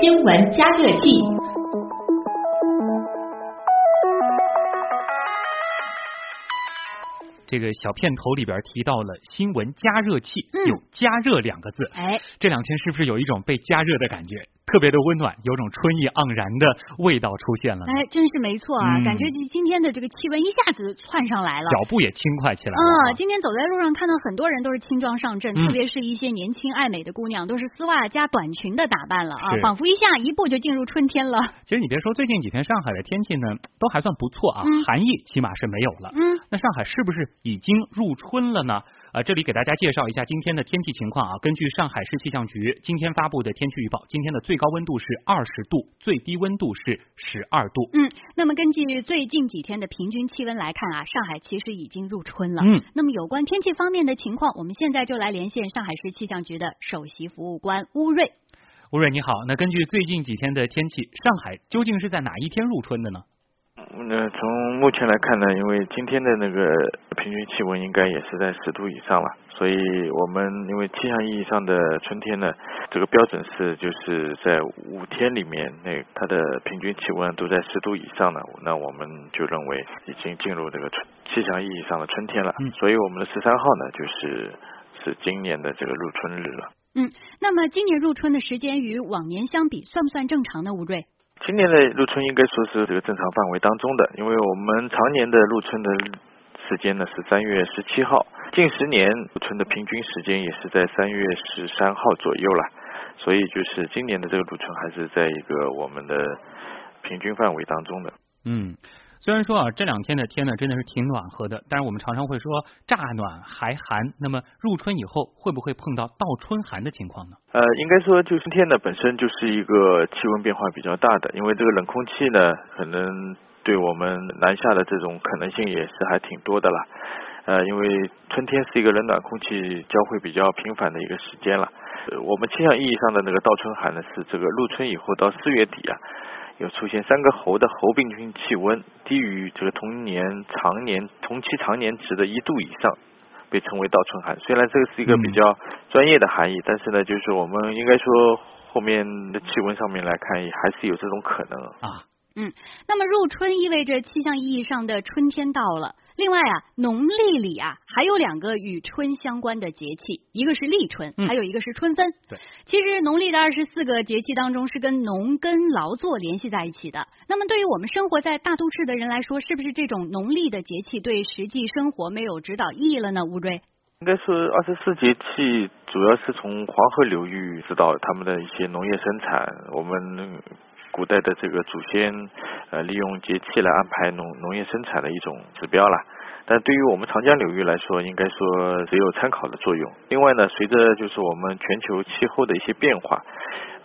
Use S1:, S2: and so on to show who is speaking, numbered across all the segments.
S1: 新闻加热器。
S2: 这个小片头里边提到了新闻加热器，有加热两个字。
S3: 哎，
S2: 这两天是不是有一种被加热的感觉？特别的温暖，有种春意盎然的味道出现了。
S3: 哎，真是没错啊，感觉今天的这个气温一下子窜上来了，
S2: 脚步也轻快起来了。
S3: 嗯，今天走在路上看到很多人都是轻装上阵，特别是一些年轻爱美的姑娘，都是丝袜加短裙的打扮了啊，仿佛一下一步就进入春天了。
S2: 其实你别说，最近几天上海的天气呢，都还算不错啊，寒意起码是没有了。
S3: 嗯，
S2: 那上海是不是已经入春了呢？啊，这里给大家介绍一下今天的天气情况啊。根据上海市气象局今天发布的天气预报，今天的最高温度是二十度，最低温度是十二度。
S3: 嗯，那么根据最近几天的平均气温来看啊，上海其实已经入春了。
S2: 嗯，
S3: 那么有关天气方面的情况，我们现在就来连线上海市气象局的首席服务官乌瑞。
S2: 乌瑞你好，那根据最近几天的天气，上海究竟是在哪一天入春的呢？
S4: 那从目前来看呢，因为今天的那个平均气温应该也是在十度以上了，所以我们因为气象意义上的春天呢，这个标准是就是在五天里面，那它的平均气温都在十度以上呢，那我们就认为已经进入这个春气象意义上的春天了。
S2: 嗯，
S4: 所以我们的十三号呢，就是是今年的这个入春日了。
S3: 嗯，那么今年入春的时间与往年相比，算不算正常呢？吴瑞？
S4: 今年的入春应该说是这个正常范围当中的，因为我们常年的入春的时间呢是三月十七号，近十年入春的平均时间也是在三月十三号左右了，所以就是今年的这个入春还是在一个我们的平均范围当中的。
S2: 嗯。虽然说啊，这两天的天呢真的是挺暖和的，但是我们常常会说乍暖还寒。那么入春以后会不会碰到倒春寒的情况呢？
S4: 呃，应该说就春天呢本身就是一个气温变化比较大的，因为这个冷空气呢可能对我们南下的这种可能性也是还挺多的啦。呃，因为春天是一个冷暖空气交汇比较频繁的一个时间了。我们气象意义上的那个倒春寒呢是这个入春以后到四月底啊。有出现三个猴的猴病菌气温低于这个同年常年同期常年值的一度以上，被称为倒春寒。虽然这个是一个比较专业的含义，但是呢，就是我们应该说后面的气温上面来看，也还是有这种可能
S2: 啊。
S3: 嗯，那么入春意味着气象意义上的春天到了。另外啊，农历里啊还有两个与春相关的节气，一个是立春，还有一个是春分。
S2: 对，
S3: 其实农历的二十四个节气当中是跟农耕劳作联系在一起的。那么对于我们生活在大都市的人来说，是不是这种农历的节气对实际生活没有指导意义了呢？吴瑞，
S4: 应该是二十四节气主要是从黄河流域知道他们的一些农业生产。我们古代的这个祖先，呃，利用节气来安排农农业生产的一种指标了。但对于我们长江流域来说，应该说只有参考的作用。另外呢，随着就是我们全球气候的一些变化，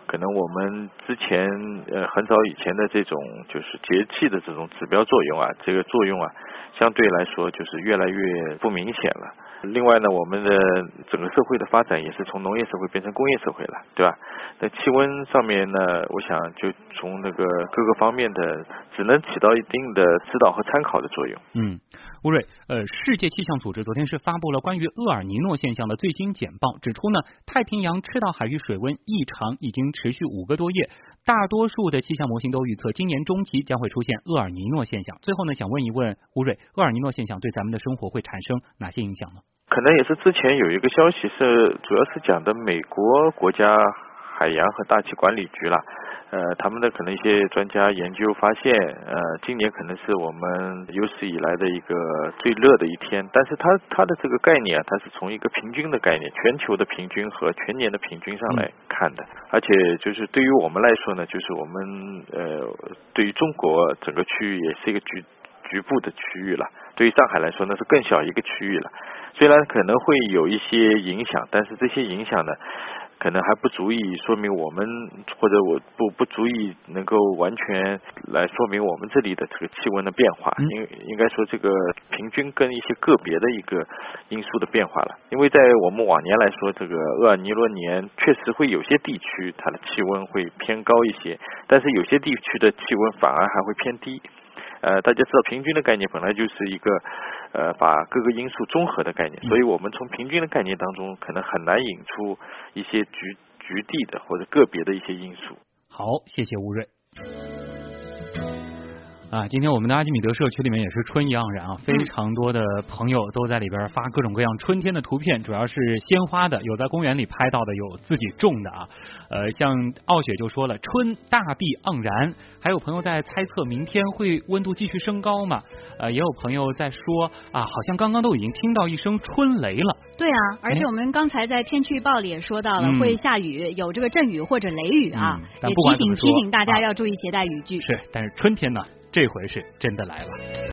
S4: 可能我们之前呃很早以前的这种就是节气的这种指标作用啊，这个作用啊，相对来说就是越来越不明显了。另外呢，我们的整个社会的发展也是从农业社会变成工业社会了，对吧？那气温上面呢，我想就从那个各个方面的，只能起到一定的指导和参考的作用。
S2: 嗯，吴瑞，呃，世界气象组织昨天是发布了关于厄尔尼诺现象的最新简报，指出呢，太平洋赤道海域水温异常已经持续五个多月，大多数的气象模型都预测今年中期将会出现厄尔尼诺现象。最后呢，想问一问吴瑞，厄尔尼诺现象对咱们的生活会产生哪些影响呢？
S4: 可能也是之前有一个消息是，主要是讲的美国国家海洋和大气管理局了，呃，他们的可能一些专家研究发现，呃，今年可能是我们有史以来的一个最热的一天，但是它它的这个概念啊，它是从一个平均的概念，全球的平均和全年的平均上来看的，而且就是对于我们来说呢，就是我们呃，对于中国整个区域也是一个局局部的区域了，对于上海来说那是更小一个区域了。虽然可能会有一些影响，但是这些影响呢，可能还不足以说明我们或者我不不足以能够完全来说明我们这里的这个气温的变化。应应该说这个平均跟一些个别的一个因素的变化了。因为在我们往年来说，这个厄尔尼诺年确实会有些地区它的气温会偏高一些，但是有些地区的气温反而还会偏低。呃，大家知道平均的概念本来就是一个呃把各个因素综合的概念，所以我们从平均的概念当中可能很难引出一些局局地的或者个别的一些因素。
S2: 好，谢谢吴瑞。啊，今天我们的阿基米德社区里面也是春意盎然啊，非常多的朋友都在里边发各种各样春天的图片，主要是鲜花的，有在公园里拍到的，有自己种的啊。呃，像傲雪就说了，春大地盎然，还有朋友在猜测明天会温度继续升高嘛？呃，也有朋友在说啊，好像刚刚都已经听到一声春雷了。
S3: 对啊，而且我们刚才在天气预报里也说到了，会下雨，有这个阵雨或者雷雨啊，也提醒提醒大家要注意携带雨具。
S2: 是，但是春天呢？这回是真的来了。